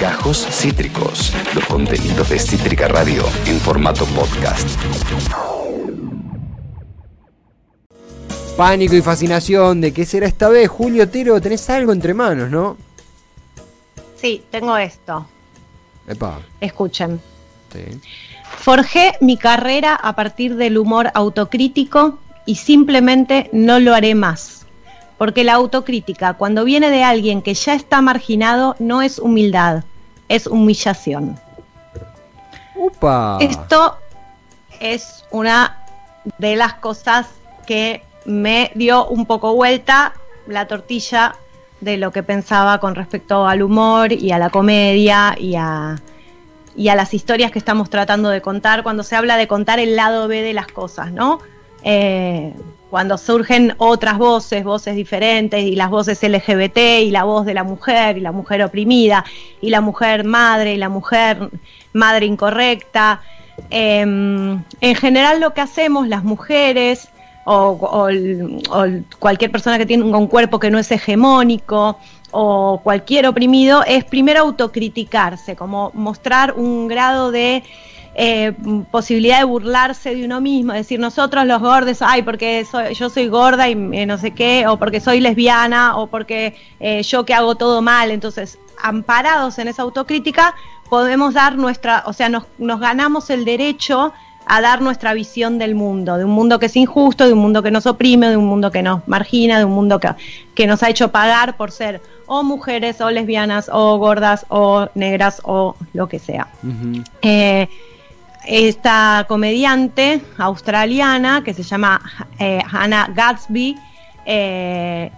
Gajos Cítricos, los contenidos de Cítrica Radio en formato podcast. Pánico y fascinación de qué será esta vez. Julio Otero, tenés algo entre manos, ¿no? Sí, tengo esto. Epa, Escuchen. sí. Forjé mi carrera a partir del humor autocrítico y simplemente no lo haré más. Porque la autocrítica, cuando viene de alguien que ya está marginado, no es humildad, es humillación. Upa. Esto es una de las cosas que me dio un poco vuelta la tortilla de lo que pensaba con respecto al humor y a la comedia y a, y a las historias que estamos tratando de contar cuando se habla de contar el lado B de las cosas, ¿no? Eh, cuando surgen otras voces, voces diferentes, y las voces LGBT, y la voz de la mujer, y la mujer oprimida, y la mujer madre, y la mujer madre incorrecta. Eh, en general lo que hacemos las mujeres, o, o cualquier persona que tiene un cuerpo que no es hegemónico, o cualquier oprimido, es primero autocriticarse, como mostrar un grado de eh, posibilidad de burlarse de uno mismo, decir nosotros los gordos, ay, porque soy- yo soy gorda y eh, no sé qué, o porque soy lesbiana, o porque eh, yo que hago todo mal. Entonces, amparados en esa autocrítica, podemos dar nuestra, o sea, nos, nos ganamos el derecho a dar nuestra visión del mundo, de un mundo que es injusto, de un mundo que nos oprime, de un mundo que nos margina, de un mundo que, que nos ha hecho pagar por ser o mujeres, o lesbianas, o gordas, o negras, o lo que sea. Eh, esta comediante australiana que se llama eh, Hannah Gatsby, eh,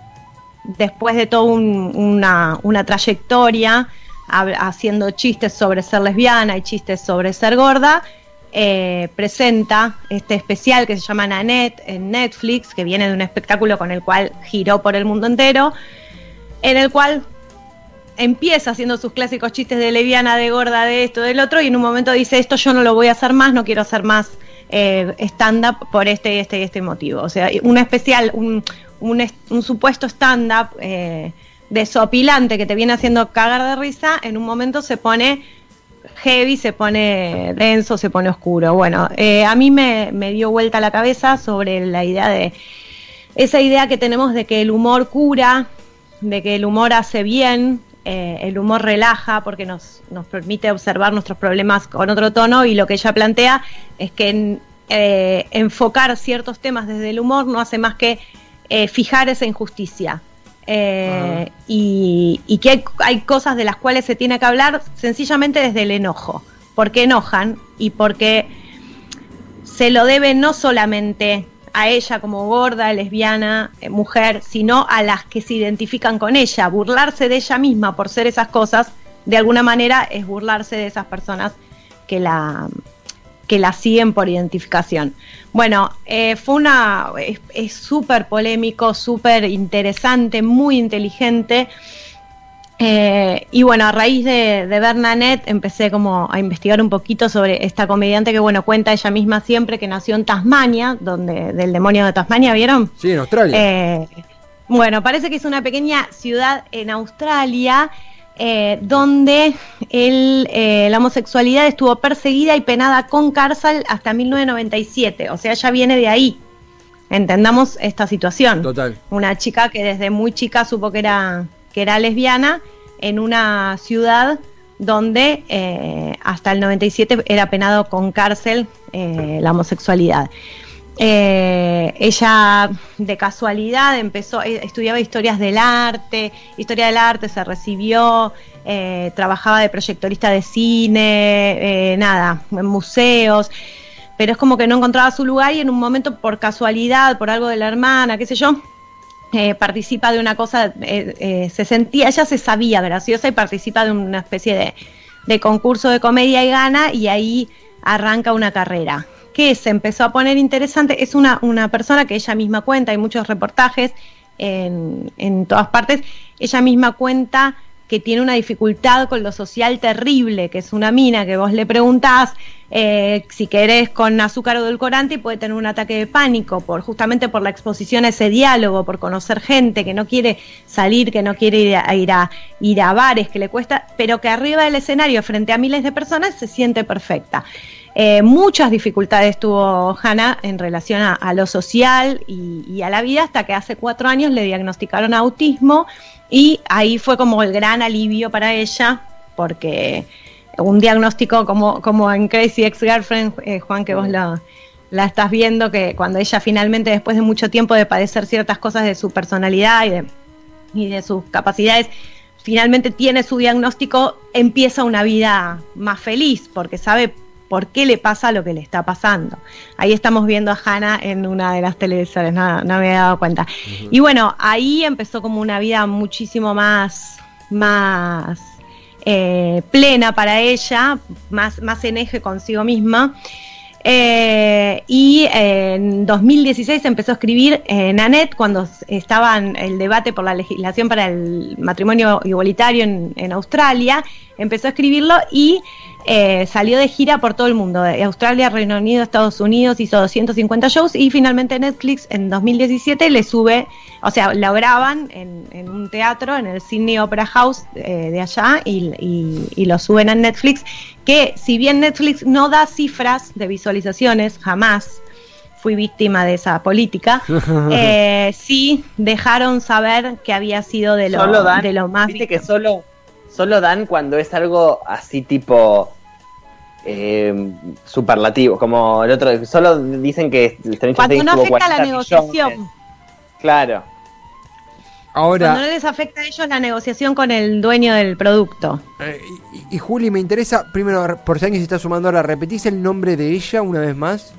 después de toda un- una, trayectoria haciendo chistes sobre ser lesbiana y chistes sobre ser gorda, eh, presenta este especial que se llama Nanette en Netflix, que viene de un espectáculo con el cual giró por el mundo entero, en el cual empieza haciendo sus clásicos chistes de leviana, de gorda, de esto, del otro, y en un momento dice, esto yo no lo voy a hacer más, no quiero hacer más eh, stand-up por este, este y este motivo. O sea, un especial, un, un, est- un supuesto stand-up eh, desopilante que te viene haciendo cagar de risa, en un momento se pone heavy, se pone denso, se pone oscuro. Bueno, eh, a mí me dio vuelta la cabeza sobre la idea de esa idea que tenemos de que el humor cura, de que el humor hace bien, eh, el humor relaja porque nos, nos permite observar nuestros problemas con otro tono y lo que ella plantea es que eh, enfocar ciertos temas desde el humor no hace más que eh, fijar esa injusticia. Y, que hay cosas de las cuales se tiene que hablar sencillamente desde el enojo, porque enojan y porque se lo debe no solamente a ella como gorda, lesbiana, eh, mujer, sino a las que se identifican con ella. Burlarse de ella misma por ser esas cosas, de alguna manera es burlarse de esas personas que la, que la siguen por identificación. Bueno, eh, fue una. es- súper polémico, súper interesante, muy inteligente. Eh, y bueno, a raíz de, de ver Nanette empecé como a investigar un poquito sobre esta comediante que bueno, cuenta ella misma siempre que nació en Tasmania, donde, del demonio de Tasmania, ¿vieron? Sí, en Australia. Eh, bueno, parece que es una pequeña ciudad en Australia eh, donde el, eh, la homosexualidad estuvo perseguida y penada con cárcel hasta 1997. O sea, ya viene de ahí. Entendamos esta situación. Total. Una chica que desde muy chica supo que era, que era lesbiana en una ciudad donde eh, hasta el 97 era penado con cárcel eh, la homosexualidad. Eh, ella de casualidad empezó, estudiaba historias del arte, historia del arte, se recibió, trabajaba de proyectorista de cine, nada, en museos, pero es como que no encontraba su lugar y en un momento por casualidad, por algo de la hermana, qué sé yo, eh, participa de una cosa, eh, eh, se sentía, ella se sabía graciosa y participa de una especie de, de concurso de comedia y gana y ahí arranca una carrera que se empezó a poner interesante. Es una, una persona que ella misma cuenta, hay muchos reportajes en, en todas partes, ella misma cuenta que tiene una dificultad con lo social terrible, que es una mina que vos le preguntás eh, si querés con azúcar o edulcorante y puede tener un ataque de pánico, por, justamente por la exposición a ese diálogo, por conocer gente que no quiere salir, que no quiere ir a, ir a, ir a bares, que le cuesta, pero que arriba del escenario, frente a miles de personas, se siente perfecta. Eh, muchas dificultades tuvo Hannah en relación a, lo social y, y, a la vida hasta que hace cuatro años le diagnosticaron autismo y ahí fue como el gran alivio para ella porque un diagnóstico como, como en Crazy Ex Girlfriend, eh, Juan, que vos la, la, estás viendo, que cuando ella finalmente, después de mucho tiempo de padecer ciertas cosas de su personalidad y de, y de sus capacidades, finalmente tiene su diagnóstico, empieza una vida más feliz, porque sabe por qué le pasa lo que le está pasando. Ahí estamos viendo a Hannah en una de las televisores, no, no me había dado cuenta. Y bueno, ahí empezó como una vida muchísimo más, más eh, plena para ella, más, más en eje consigo misma. Eh, y en 2016 empezó a escribir en Annette cuando estaba en el debate por la legislación para el matrimonio igualitario en, en Australia. Empezó a escribirlo y eh, salió de gira por todo el mundo, de Australia, Reino Unido, Estados Unidos, hizo 250 shows y finalmente Netflix en 2017 le sube, o sea, lo graban en, un teatro, en el Sydney Opera House eh, de allá y, lo suben a Netflix, que si bien Netflix no da cifras de visualizaciones, jamás fui víctima de esa política, eh, sí dejaron saber que había sido de lo, de lo más... que solo, solo dan cuando es algo así tipo eh, superlativo, como el otro, solo dicen que Cuando no afecta la negociación. Claro. Ahora, Cuando no les afecta a ellos la negociación con el dueño del producto. Eh, y, Juli, me interesa, primero, por si alguien se está sumando ahora, ¿repetís el nombre de ella una vez más?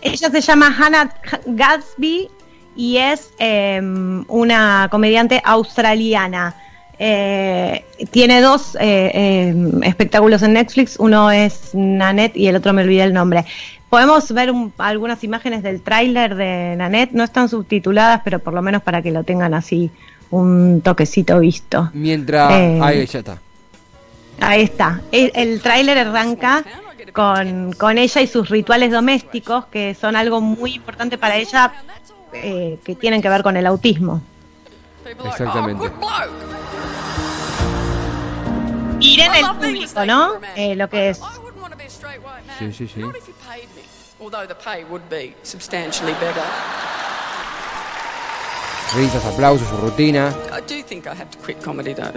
Ella se llama Hannah Gatsby y es em, una comediante australiana. Eh, tiene dos eh, eh, espectáculos en Netflix, uno es Nanette y el otro me olvidé el nombre. Podemos ver algunas imágenes del tráiler de Nanette, no están subtituladas, pero por lo menos para que lo tengan así un toquecito visto. Mientras... ahí ya está. Ahí está. El, el tráiler arranca con, con, ella y sus rituales domésticos, que son algo muy importante para ella, que tienen que ver con el autismo. Exactamente. Ir en el público, ¿no? Eh, lo que es. Sí, sí, sí. Risas, aplausos, su rutina. I do think I have to quit comedy though.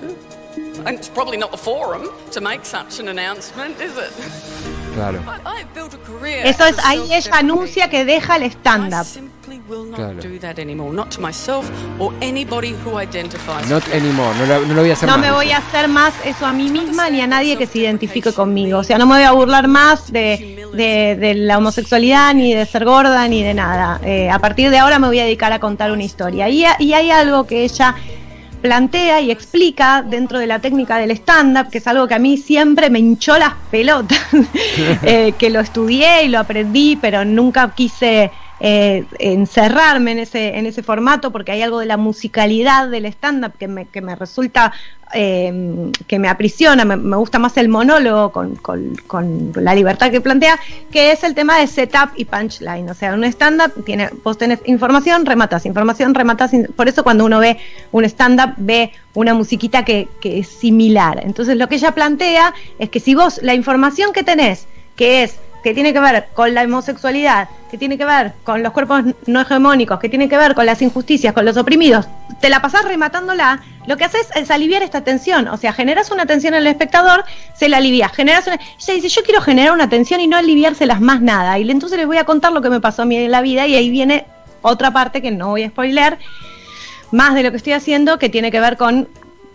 And it's probably not the forum to make such an announcement, is it? Claro. Eso es, ahí ella anuncia que deja el stand-up. Claro. Not anymore, no lo, no lo voy a hacer no más. me voy a hacer más eso a mí misma ni a nadie que se identifique conmigo. O sea, no me voy a burlar más de, de, de la homosexualidad, ni de ser gorda, ni de nada. Eh, a partir de ahora me voy a dedicar a contar una historia. Y, y hay algo que ella plantea y explica dentro de la técnica del stand-up, que es algo que a mí siempre me hinchó las pelotas, eh, que lo estudié y lo aprendí, pero nunca quise eh, encerrarme en ese, en ese formato porque hay algo de la musicalidad del stand-up que me, que me resulta, eh, que me aprisiona, me, gusta más el monólogo con, con, la libertad que plantea, que es el tema de setup y punchline. O sea, un stand-up tiene, vos tenés información, rematas, información, rematas. Por eso cuando uno ve un stand-up ve una musiquita que, que es similar. Entonces lo que ella plantea es que si vos la información que tenés, que es que tiene que ver con la homosexualidad, que tiene que ver con los cuerpos no hegemónicos, que tiene que ver con las injusticias, con los oprimidos, te la pasás rematándola, lo que haces es aliviar esta tensión, o sea, generas una tensión en el espectador, se la alivia, generas una... Ella dice, yo quiero generar una tensión y no aliviárselas más nada, y entonces les voy a contar lo que me pasó a mí en la vida, y ahí viene otra parte que no voy a spoiler, más de lo que estoy haciendo, que tiene que ver con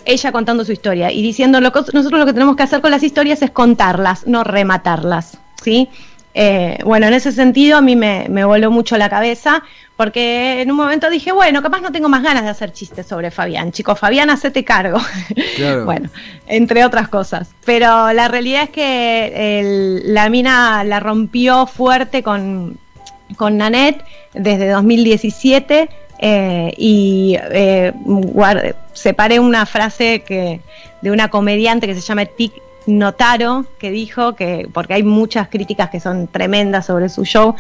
ella contando su historia y diciendo, lo nosotros lo que tenemos que hacer con las historias es contarlas, no rematarlas. ¿Sí? Eh, bueno, en ese sentido a mí me, voló mucho la cabeza porque en un momento dije, bueno, capaz no tengo más ganas de hacer chistes sobre Fabián. Chicos, Fabián, hacete cargo. bueno, entre otras cosas. Pero la realidad es que la mina la rompió fuerte con, con Nanette desde 2017 eh, y eh, separé una frase que, de una comediante que se llama Tic Notaro, que dijo que, porque hay muchas críticas que son tremendas sobre su show,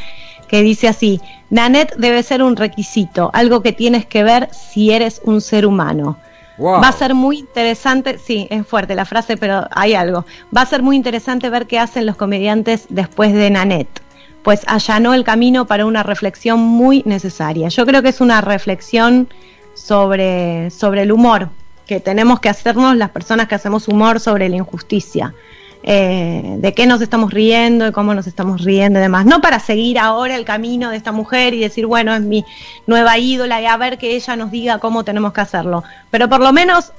que dice así, Nanette debe ser un requisito, algo que tienes que ver si eres un ser humano. Va a ser muy interesante, sí, es fuerte la frase, pero hay algo. Va a ser muy interesante ver qué hacen los comediantes después de Nanette pues allanó el camino para una reflexión muy necesaria. Yo creo que es una reflexión sobre, sobre el humor, que tenemos que hacernos las personas que hacemos humor sobre la injusticia. Eh, de qué nos estamos riendo, de cómo nos estamos riendo y demás. No para seguir ahora el camino de esta mujer y decir, bueno, es mi nueva ídola y a ver que ella nos diga cómo tenemos que hacerlo. Pero por lo menos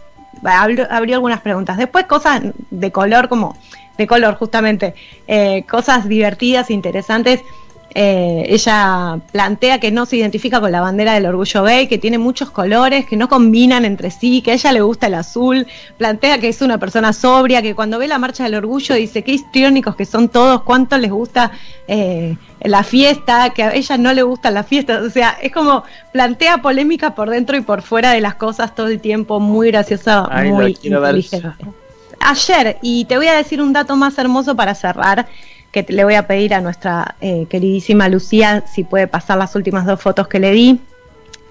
abrió, algunas preguntas. Después cosas de color como de color, justamente, eh, cosas divertidas, interesantes. Eh, ella plantea que no se identifica con la bandera del orgullo gay, que tiene muchos colores, que no combinan entre sí, que a ella le gusta el azul, plantea que es una persona sobria, que cuando ve la marcha del orgullo dice qué histriónicos que son todos, cuánto les gusta eh, la fiesta, que a ella no le gusta la fiesta, o sea, es como plantea polémica por dentro y por fuera de las cosas todo el tiempo, muy graciosa, muy inteligente. Ayer, y te voy a decir un dato más hermoso para cerrar, que le voy a pedir a nuestra eh, queridísima Lucía si puede pasar las últimas dos fotos que le di.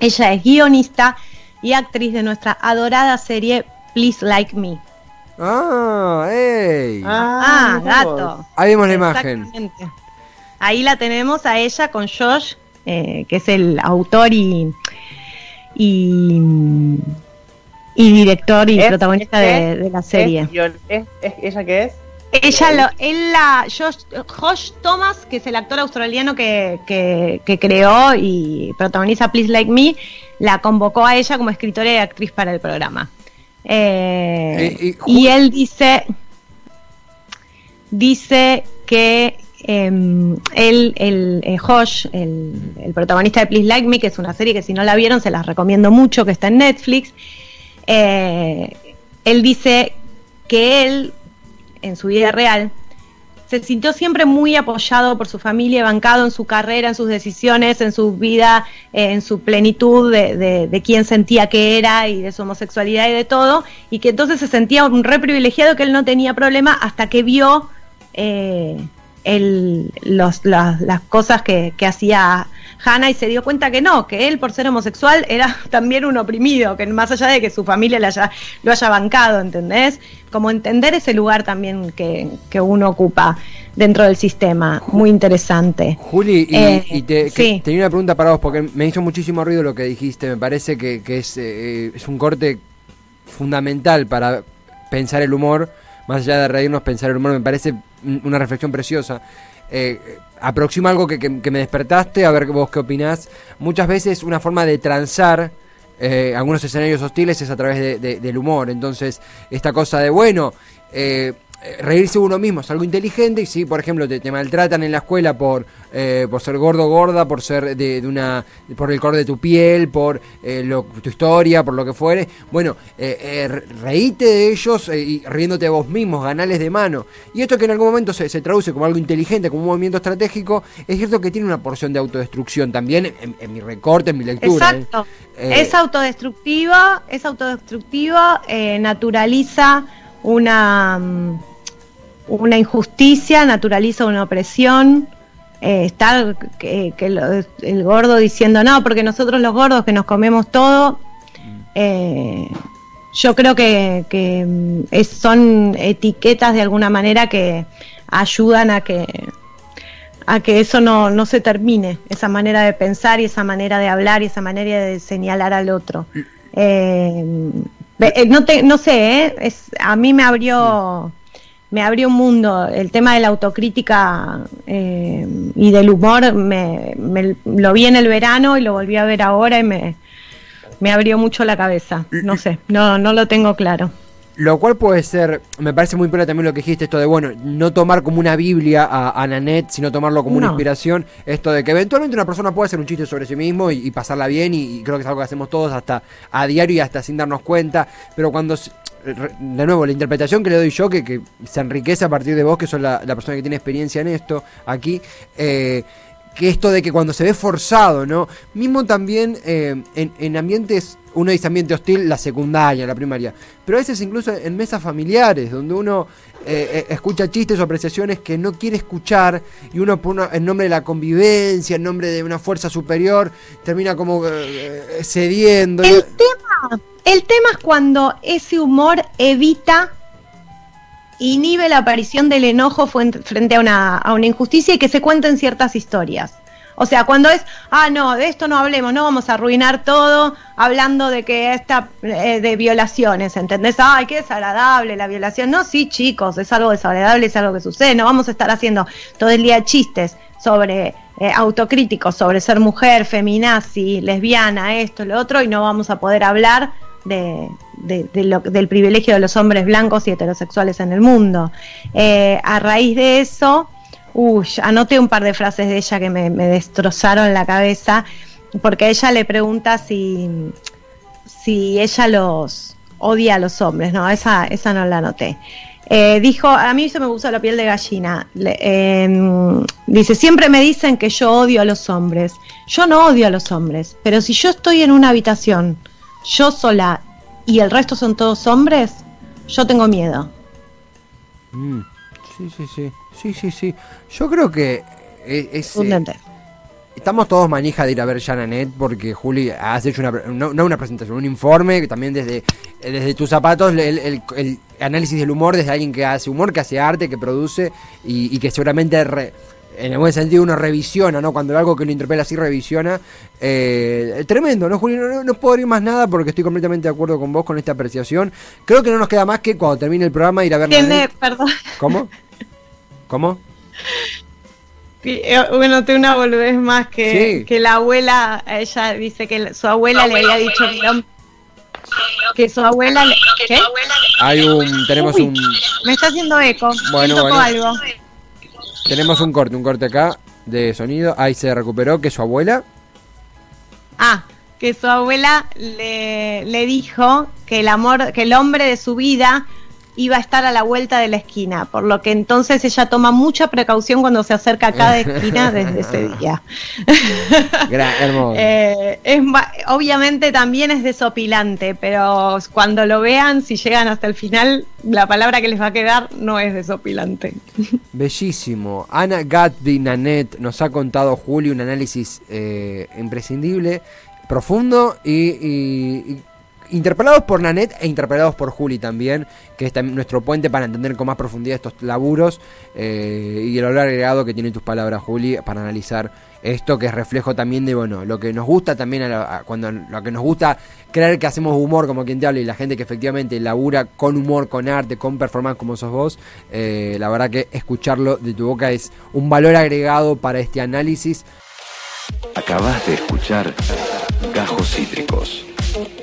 Ella es guionista y actriz de nuestra adorada serie Please Like Me. Ah, ey. Ah, ah gato. Ahí vemos la imagen. Ahí la tenemos a ella con Josh, eh, que es el autor y, y y director y protagonista de, la serie. ¿Es, ella qué es? Ella, lo, él la, Josh, Thomas, que es el actor australiano que, que, creó y protagoniza Please Like Me, la convocó a ella como escritora y actriz para el programa. Eh, eh, y él dice, dice que em, él, el, eh, Josh, el, el protagonista de Please Like Me, que es una serie que si no la vieron se las recomiendo mucho, que está en Netflix, él dice que él, en su vida real, se sintió siempre muy apoyado por su familia, bancado en su carrera, en sus decisiones, en su vida, eh, en su plenitud de, de, quién sentía que era y de su homosexualidad y de todo, y que entonces se sentía un re privilegiado que él no tenía problema hasta que vio eh, las cosas que, que hacía Hannah y se dio cuenta que no, que él por ser homosexual era también un oprimido, que más allá de que su familia haya, lo haya bancado, ¿entendés? Como entender ese lugar también que, uno ocupa dentro del sistema, muy interesante. Juli, y, eh, tenía una pregunta para vos, porque me hizo muchísimo ruido lo que dijiste, me parece que, es, eh, es un corte fundamental para pensar el humor, más allá de reírnos, pensar el humor me parece una reflexión preciosa. Eh, aproxima algo que, me despertaste, a ver vos qué opinás. Muchas veces una forma de transar eh, algunos escenarios hostiles es a través del humor. Entonces, esta cosa de, bueno, eh, reírse uno mismo es algo inteligente y si por ejemplo te, maltratan en la escuela por eh, por ser gordo gorda por ser de, una por el color de tu piel por eh, tu historia por lo que fuere. Bueno reíte de ellos y riéndote vos mismos ganales de mano. Y esto que en algún momento se, traduce como algo inteligente como un movimiento estratégico es cierto que tiene una porción de autodestrucción también en, mi recorte en mi lectura exacto. Es autodestructiva es autodestructiva naturaliza una mm, una injusticia, naturaliza una opresión. Eh, está que, el gordo diciendo no, porque nosotros los gordos que nos comemos todo, eh, yo creo que, mm, son etiquetas de alguna manera que ayudan a que a que eso no, no se termine, esa manera de pensar y esa manera de hablar y esa manera de señalar al otro. Eh, no, te, no sé, es, a mí me abrió me abrió un mundo. El tema de la autocrítica eh, y del humor me, lo vi en el verano y lo volví a ver ahora y me, me abrió mucho la cabeza. No sé, no, no lo tengo claro. Lo cual puede ser, me parece muy importante también lo que dijiste, esto de, bueno, no tomar como una Biblia a, a Nanette, sino tomarlo como una inspiración. Esto de que eventualmente una persona puede hacer un chiste sobre sí mismo y, pasarla bien, y, creo que es algo que hacemos todos hasta a diario y hasta sin darnos cuenta. Pero cuando de nuevo, la interpretación que le doy yo, que, se enriquece a partir de vos, que sos la, persona que tiene experiencia en esto aquí, eh, que esto de que cuando se ve forzado, ¿no? Mismo también eh, en, ambientes, uno dice ambiente hostil, la secundaria, la primaria, pero a veces incluso en mesas familiares, donde uno eh, eh, escucha chistes o apreciaciones que no quiere escuchar y uno en nombre de la convivencia, en nombre de una fuerza superior, termina como cediendo. El tema, el tema es cuando ese humor evita inhibe la aparición del enojo frente a una, a una injusticia y que se cuenten ciertas historias. O sea, cuando es, ah, no, de esto no hablemos, no vamos a arruinar todo hablando de que esta, eh, de violaciones, ¿entendés? Ay, qué desagradable la violación. No, sí, chicos, es algo desagradable, es algo que sucede. No vamos a estar haciendo todo el día chistes sobre eh, autocríticos, sobre ser mujer, feminazi, lesbiana, esto, lo otro, y no vamos a poder hablar de, lo, del privilegio de los hombres blancos y heterosexuales en el mundo. Eh, a raíz de eso, uy, anoté un par de frases de ella que me, destrozaron la cabeza, porque ella le pregunta si, si ella los odia a los hombres, no, esa, esa no la anoté. Eh, dijo, a mí se me puso la piel de gallina. Em, dice, siempre me dicen que yo odio a los hombres. Yo no odio a los hombres, pero si yo estoy en una habitación yo sola y el resto son todos hombres, yo tengo miedo. Mm, sí, sí, sí. Sí, sí, sí. Yo creo que es. Eh, estamos todos manija de ir a ver Jananet porque Juli has hecho una, no, una presentación, un informe, también desde, desde tus zapatos, el, análisis del humor, desde alguien que hace humor, que hace arte, que produce y, que seguramente en el buen sentido uno revisiona, ¿no? Cuando algo que lo interpela así revisiona. Eh, tremendo, ¿no, Julio? No, puedo decir más nada porque estoy completamente de acuerdo con vos con esta apreciación. Creo que no nos queda más que cuando termine el programa ir a ver... Tiene, perdón. ¿Cómo? ¿Cómo? Eh, bueno, tengo una boludez más que, que la abuela, ella dice que su abuela le había dicho que su abuela le, ¿qué? Hay un, tenemos un... Me está haciendo eco. Bueno, bueno. algo. Tenemos un corte, un corte acá de sonido. Ahí se recuperó, que su abuela. Ah, que su abuela le, le dijo que el amor, que el hombre de su vida iba a estar a la vuelta de la esquina, por lo que entonces ella toma mucha precaución cuando se acerca a cada esquina desde ese día. Eh, es, obviamente también es desopilante, pero cuando lo vean, si llegan hasta el final, la palabra que les va a quedar no es desopilante. Bellísimo. Ana Gatsby Nanette nos ha contado Julio un análisis eh, imprescindible, profundo y interpelados por Nanet e interpelados por Juli también, que es nuestro puente para entender con más profundidad estos laburos eh, y el valor agregado que tienen tus palabras, Juli, para analizar esto que es reflejo también de, bueno, lo que nos gusta también, cuando lo que nos gusta creer que hacemos humor como quien te habla y la gente que efectivamente labura con humor, con arte, con performance como sos vos, eh, la verdad que escucharlo de tu boca es un valor agregado para este análisis. Acabas de escuchar Gajos Cítricos.